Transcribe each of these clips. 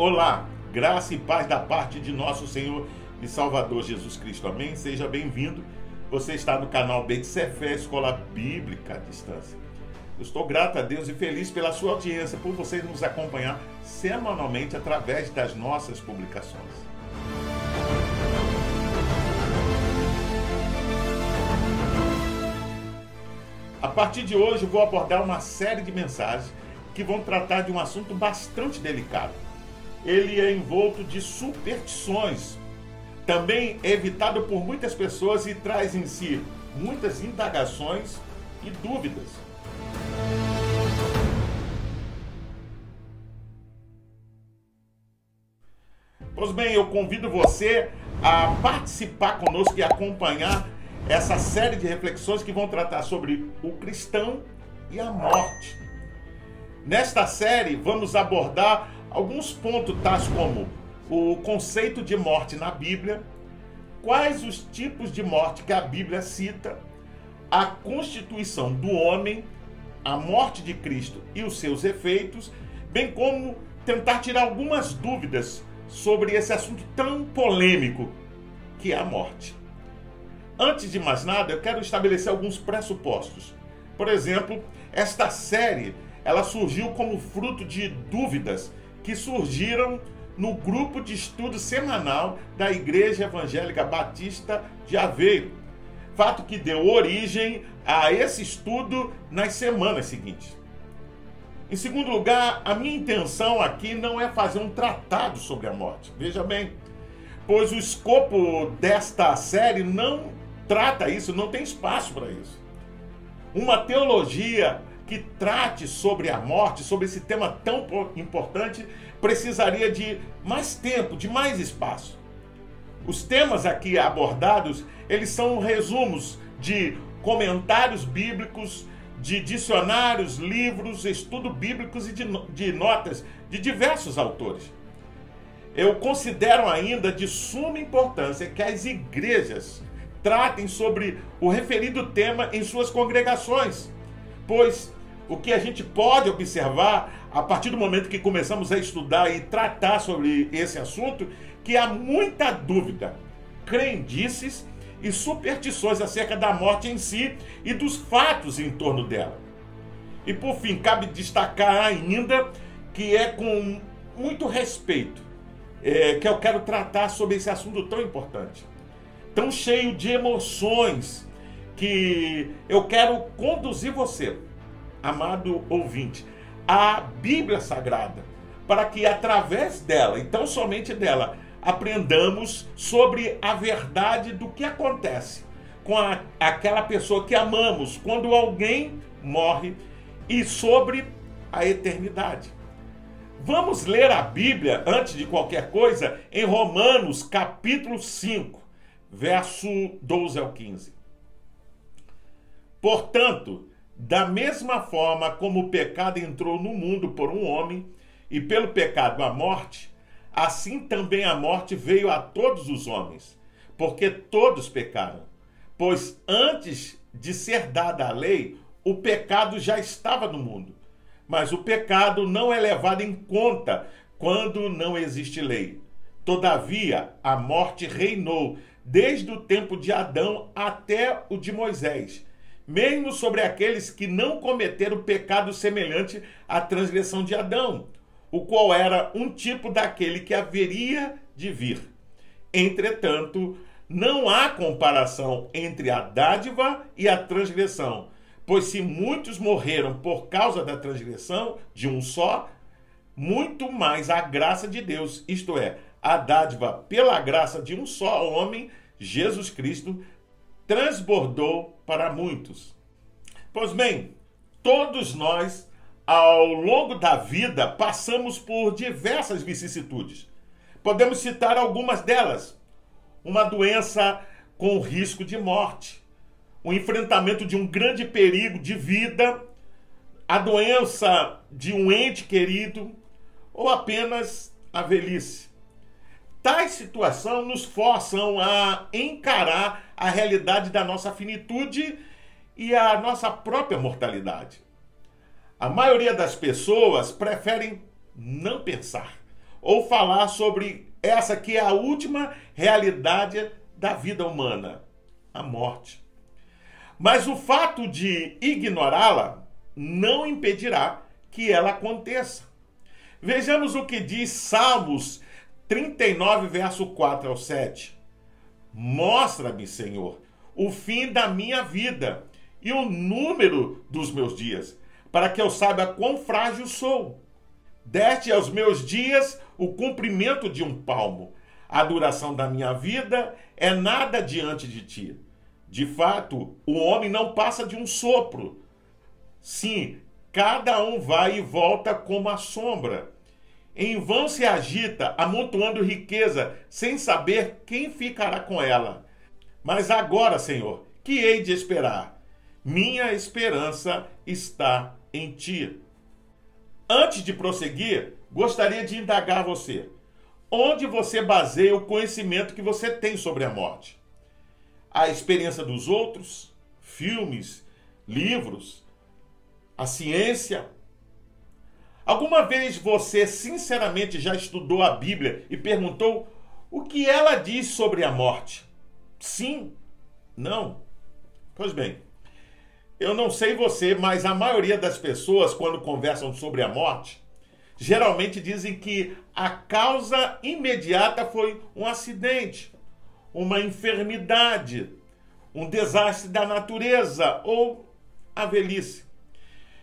Olá, graça e paz da parte de nosso Senhor e Salvador Jesus Cristo. Amém? Seja bem-vindo. Você está no canal Bexefé, Escola Bíblica à Distância. Eu estou grato a Deus e feliz pela sua audiência, por você nos acompanhar semanalmente através das nossas publicações. A partir de hoje, vou abordar uma série de mensagens que vão tratar de um assunto bastante delicado ele é envolto de superstições. Também é evitado por muitas pessoas e traz em si muitas indagações e dúvidas. Pois bem, eu convido você a participar conosco e acompanhar essa série de reflexões que vão tratar sobre o cristão e a morte. Nesta série, vamos abordar alguns pontos tais como o conceito de morte na Bíblia, quais os tipos de morte que a Bíblia cita, a constituição do homem, a morte de Cristo e os seus efeitos, bem como tentar tirar algumas dúvidas sobre esse assunto tão polêmico que é a morte. Antes de mais nada, eu quero estabelecer alguns pressupostos. Por exemplo, esta série, ela surgiu como fruto de dúvidas que surgiram no grupo de estudo semanal da Igreja Evangélica Batista de Aveiro. Fato que deu origem a esse estudo nas semanas seguintes. Em segundo lugar, a minha intenção aqui não é fazer um tratado sobre a morte. Veja bem, pois o escopo desta série não trata isso, não tem espaço para isso. Uma teologia que trate sobre a morte, sobre esse tema tão importante, precisaria de mais tempo, de mais espaço. Os temas aqui abordados, eles são resumos de comentários bíblicos, de dicionários, livros, estudo bíblicos e de, de notas de diversos autores. Eu considero ainda de suma importância que as igrejas tratem sobre o referido tema em suas congregações, pois o que a gente pode observar a partir do momento que começamos a estudar e tratar sobre esse assunto, que há muita dúvida, crendices e superstições acerca da morte em si e dos fatos em torno dela. E por fim, cabe destacar ainda que é com muito respeito é, que eu quero tratar sobre esse assunto tão importante, tão cheio de emoções, que eu quero conduzir você amado ouvinte, a Bíblia Sagrada, para que através dela, e tão somente dela, aprendamos sobre a verdade do que acontece com a, aquela pessoa que amamos quando alguém morre e sobre a eternidade. Vamos ler a Bíblia, antes de qualquer coisa, em Romanos capítulo 5, verso 12 ao 15. Portanto, da mesma forma como o pecado entrou no mundo por um homem, e pelo pecado a morte, assim também a morte veio a todos os homens, porque todos pecaram. Pois antes de ser dada a lei, o pecado já estava no mundo. Mas o pecado não é levado em conta quando não existe lei. Todavia, a morte reinou desde o tempo de Adão até o de Moisés mesmo sobre aqueles que não cometeram pecado semelhante à transgressão de Adão, o qual era um tipo daquele que haveria de vir. Entretanto, não há comparação entre a dádiva e a transgressão, pois se muitos morreram por causa da transgressão de um só, muito mais a graça de Deus, isto é, a dádiva pela graça de um só homem, Jesus Cristo, transbordou para muitos. Pois bem, todos nós, ao longo da vida, passamos por diversas vicissitudes. Podemos citar algumas delas: uma doença com risco de morte, o enfrentamento de um grande perigo de vida, a doença de um ente querido ou apenas a velhice. Tais situações nos forçam a encarar a realidade da nossa finitude e a nossa própria mortalidade. A maioria das pessoas preferem não pensar ou falar sobre essa que é a última realidade da vida humana, a morte. Mas o fato de ignorá-la não impedirá que ela aconteça. Vejamos o que diz Salmos 39, verso 4 ao 7. Mostra-me, Senhor, o fim da minha vida e o número dos meus dias, para que eu saiba quão frágil sou. Deste aos meus dias o cumprimento de um palmo. A duração da minha vida é nada diante de ti. De fato, o homem não passa de um sopro. Sim, cada um vai e volta como a sombra. Em vão se agita, amontoando riqueza, sem saber quem ficará com ela. Mas agora, Senhor, que hei de esperar? Minha esperança está em ti. Antes de prosseguir, gostaria de indagar você. Onde você baseia o conhecimento que você tem sobre a morte? A experiência dos outros? Filmes? Livros? A ciência? Alguma vez você sinceramente já estudou a Bíblia e perguntou o que ela diz sobre a morte? Sim? Não? Pois bem, eu não sei você, mas a maioria das pessoas, quando conversam sobre a morte, geralmente dizem que a causa imediata foi um acidente, uma enfermidade, um desastre da natureza ou a velhice.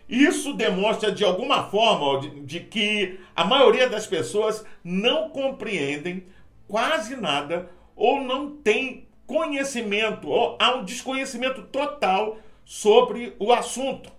Isso demonstra de alguma forma de, de, que a maioria das pessoas não compreendem quase nada ou não tem conhecimento, ou há um desconhecimento total sobre o assunto.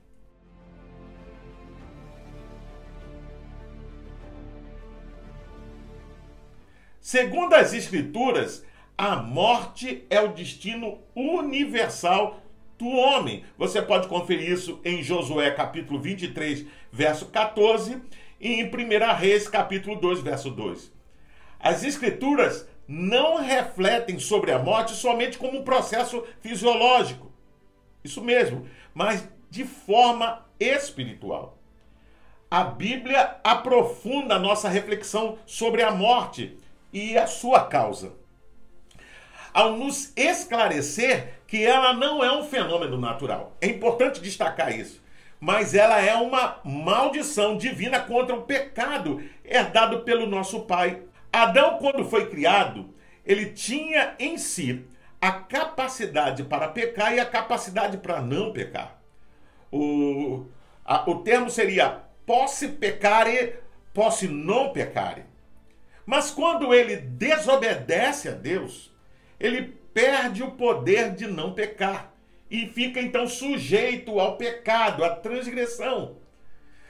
Segundo as Escrituras, a morte é o destino universal do homem. Você pode conferir isso em Josué capítulo 23, verso 14 e em 1 Reis capítulo 2, verso 2. As Escrituras não refletem sobre a morte somente como um processo fisiológico isso mesmo, mas de forma espiritual. A Bíblia aprofunda a nossa reflexão sobre a morte e a sua causa. Ao nos esclarecer que ela não é um fenômeno natural. É importante destacar isso. Mas ela é uma maldição divina contra o pecado herdado pelo nosso pai. Adão, quando foi criado, ele tinha em si a capacidade para pecar e a capacidade para não pecar. O, a, o termo seria posse pecare, posse não pecare. Mas quando ele desobedece a Deus, ele perde o poder de não pecar e fica então sujeito ao pecado, à transgressão.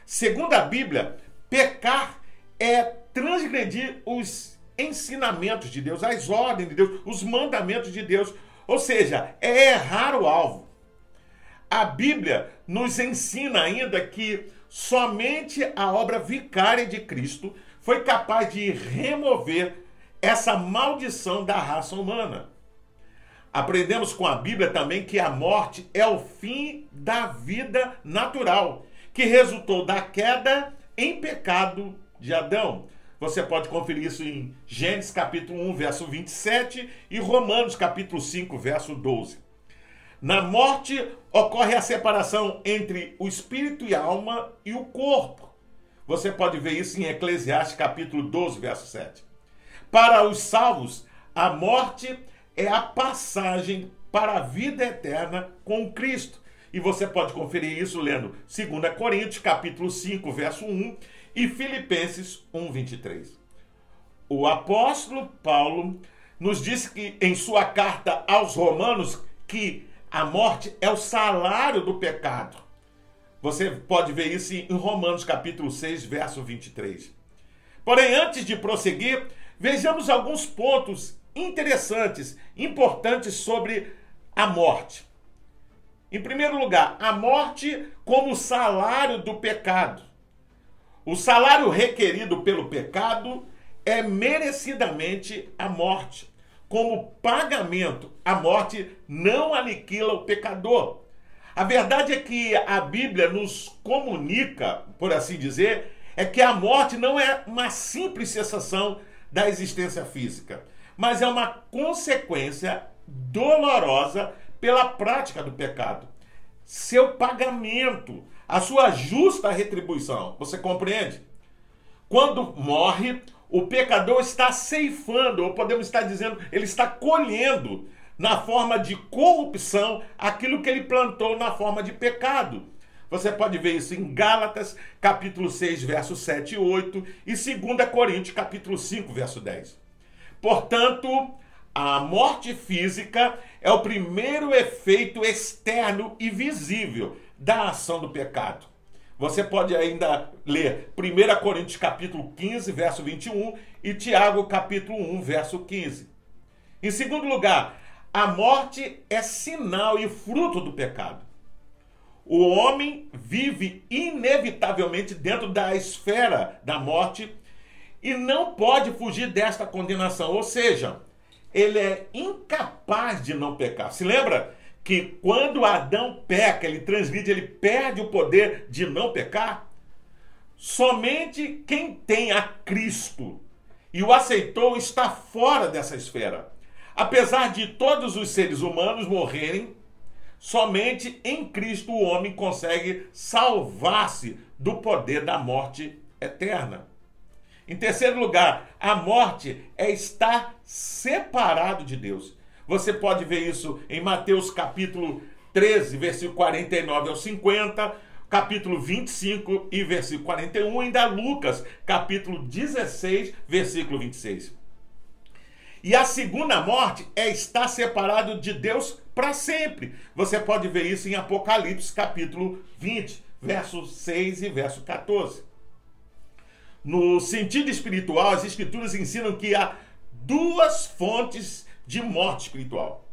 Segundo a Bíblia, pecar é transgredir os ensinamentos de Deus, as ordens de Deus, os mandamentos de Deus. Ou seja, é errar o alvo. A Bíblia nos ensina ainda que somente a obra vicária de Cristo foi capaz de remover essa maldição da raça humana. Aprendemos com a Bíblia também que a morte é o fim da vida natural, que resultou da queda em pecado de Adão. Você pode conferir isso em Gênesis capítulo 1, verso 27 e Romanos capítulo 5, verso 12. Na morte ocorre a separação entre o espírito e a alma e o corpo. Você pode ver isso em Eclesiastes capítulo 12, verso 7. Para os salvos, a morte é a passagem para a vida eterna com Cristo. E você pode conferir isso lendo 2 Coríntios capítulo 5, verso 1 e Filipenses 1:23. O apóstolo Paulo nos diz que em sua carta aos Romanos que a morte é o salário do pecado. Você pode ver isso em Romanos capítulo 6, verso 23. Porém, antes de prosseguir, vejamos alguns pontos interessantes, importantes sobre a morte. Em primeiro lugar, a morte como salário do pecado. O salário requerido pelo pecado é merecidamente a morte. Como pagamento, a morte não aniquila o pecador. A verdade é que a Bíblia nos comunica, por assim dizer, é que a morte não é uma simples cessação da existência física, mas é uma consequência dolorosa pela prática do pecado. Seu pagamento, a sua justa retribuição. Você compreende? Quando morre, o pecador está ceifando, ou podemos estar dizendo, ele está colhendo na forma de corrupção aquilo que ele plantou na forma de pecado. Você pode ver isso em Gálatas, capítulo 6, verso 7 e 8, e 2 Coríntios, capítulo 5, verso 10. Portanto, a morte física é o primeiro efeito externo e visível da ação do pecado. Você pode ainda ler 1 Coríntios capítulo 15, verso 21 e Tiago capítulo 1, verso 15. Em segundo lugar, a morte é sinal e fruto do pecado. O homem vive inevitavelmente dentro da esfera da morte e não pode fugir desta condenação, ou seja, ele é incapaz de não pecar. Se lembra que quando Adão peca, ele transgride, ele perde o poder de não pecar? Somente quem tem a Cristo e o aceitou está fora dessa esfera. Apesar de todos os seres humanos morrerem, somente em Cristo o homem consegue salvar-se do poder da morte eterna. Em terceiro lugar, a morte é estar separado de Deus. Você pode ver isso em Mateus capítulo 13, versículo 49 ao 50, capítulo 25 e versículo 41, e ainda Lucas, capítulo 16, versículo 26. E a segunda morte é estar separado de Deus para sempre. Você pode ver isso em Apocalipse, capítulo 20, versos 6 e verso 14. No sentido espiritual, as escrituras ensinam que há duas fontes de morte espiritual.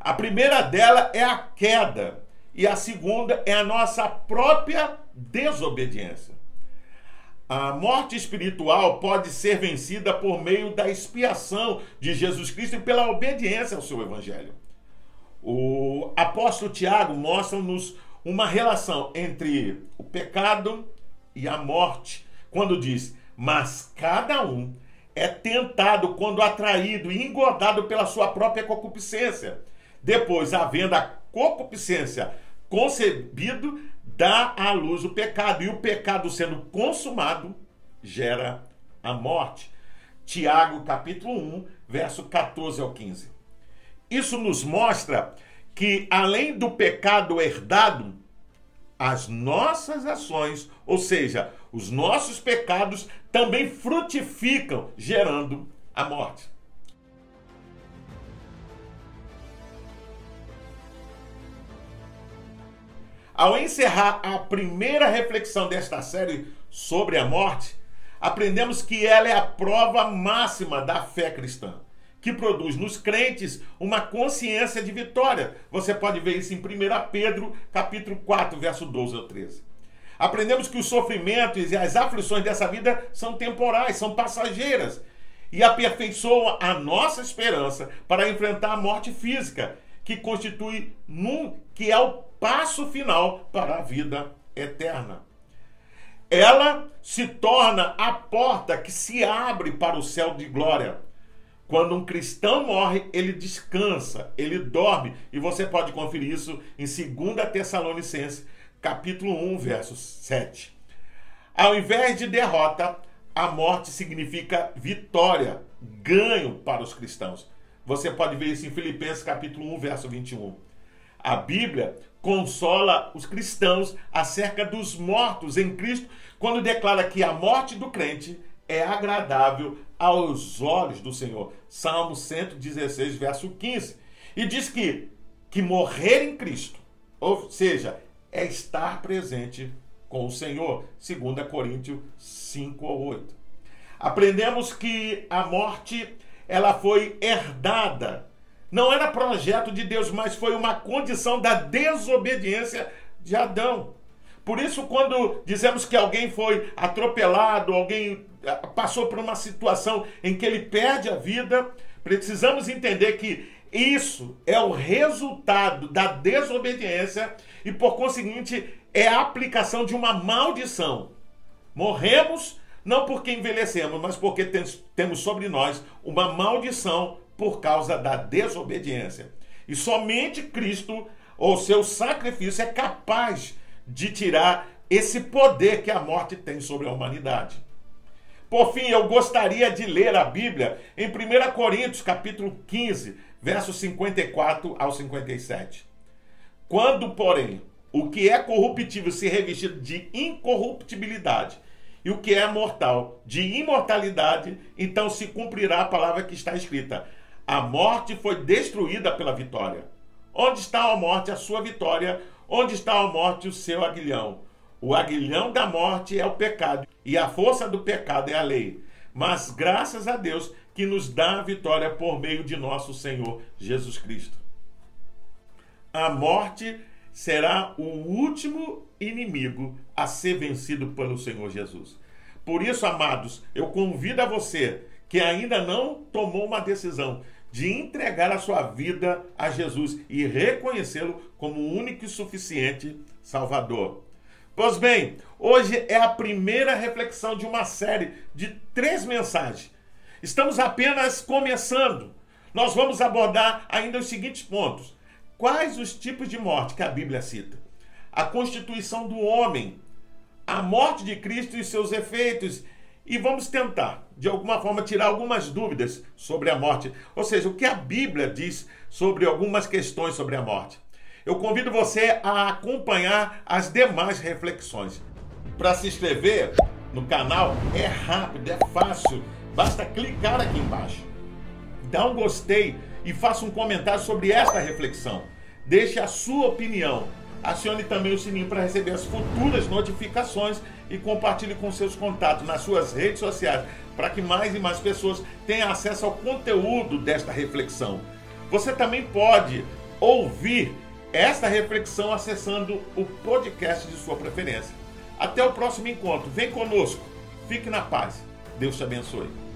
A primeira dela é a queda, e a segunda é a nossa própria desobediência. A morte espiritual pode ser vencida por meio da expiação de Jesus Cristo e pela obediência ao seu evangelho. O apóstolo Tiago mostra-nos uma relação entre o pecado e a morte, quando diz: Mas cada um é tentado quando atraído e engodado pela sua própria concupiscência. Depois, havendo a concupiscência concebido, dá à luz o pecado. E o pecado sendo consumado, gera a morte. Tiago, capítulo 1, verso 14 ao 15. Isso nos mostra que, além do pecado herdado, as nossas ações, ou seja, os nossos pecados, também frutificam, gerando a morte. Ao encerrar a primeira reflexão desta série sobre a morte, aprendemos que ela é a prova máxima da fé cristã que produz nos crentes uma consciência de vitória. Você pode ver isso em 1 Pedro, capítulo 4, verso 12 ao 13. Aprendemos que os sofrimentos e as aflições dessa vida são temporais, são passageiras e aperfeiçoam a nossa esperança para enfrentar a morte física, que constitui num, que é o passo final para a vida eterna. Ela se torna a porta que se abre para o céu de glória quando um cristão morre, ele descansa, ele dorme. E você pode conferir isso em 2 Tessalonicenses, capítulo 1, verso 7. Ao invés de derrota, a morte significa vitória, ganho para os cristãos. Você pode ver isso em Filipenses capítulo 1, verso 21. A Bíblia consola os cristãos acerca dos mortos em Cristo, quando declara que a morte do crente é agradável aos olhos do Senhor. Salmo 116, verso 15. E diz que, que morrer em Cristo, ou seja, é estar presente com o Senhor. 2 Coríntios 5 ou 8. Aprendemos que a morte ela foi herdada. Não era projeto de Deus, mas foi uma condição da desobediência de Adão. Por isso, quando dizemos que alguém foi atropelado, alguém eh, passou por uma situação em que ele perde a vida, precisamos entender que isso é o resultado da desobediência e, por conseguinte, é a aplicação de uma maldição. Morremos não porque envelhecemos, mas porque temos sobre nós uma maldição por causa da desobediência. E somente Cristo, ou seu sacrifício, é capaz de tirar esse poder que a morte tem sobre a humanidade. Por fim, eu gostaria de ler a Bíblia em 1 Coríntios, capítulo 15, versos 54 ao 57. Quando, porém, o que é corruptível se revestir de incorruptibilidade, e o que é mortal de imortalidade, então se cumprirá a palavra que está escrita: a morte foi destruída pela vitória. Onde está a morte, a sua vitória? Onde está a morte, o seu aguilhão? O aguilhão da morte é o pecado, e a força do pecado é a lei. Mas graças a Deus que nos dá a vitória por meio de nosso Senhor Jesus Cristo. A morte será o último inimigo a ser vencido pelo Senhor Jesus. Por isso, amados, eu convido a você que ainda não tomou uma decisão de entregar a sua vida a Jesus e reconhecê-lo como o único e suficiente Salvador. Pois bem, hoje é a primeira reflexão de uma série de três mensagens. Estamos apenas começando. Nós vamos abordar ainda os seguintes pontos: quais os tipos de morte que a Bíblia cita? A constituição do homem, a morte de Cristo e seus efeitos e vamos tentar, de alguma forma, tirar algumas dúvidas sobre a morte. Ou seja, o que a Bíblia diz sobre algumas questões sobre a morte. Eu convido você a acompanhar as demais reflexões. Para se inscrever no canal é rápido, é fácil. Basta clicar aqui embaixo. Dá um gostei e faça um comentário sobre esta reflexão. Deixe a sua opinião Acione também o sininho para receber as futuras notificações e compartilhe com seus contatos nas suas redes sociais para que mais e mais pessoas tenham acesso ao conteúdo desta reflexão. Você também pode ouvir esta reflexão acessando o podcast de sua preferência. Até o próximo encontro. Vem conosco. Fique na paz. Deus te abençoe.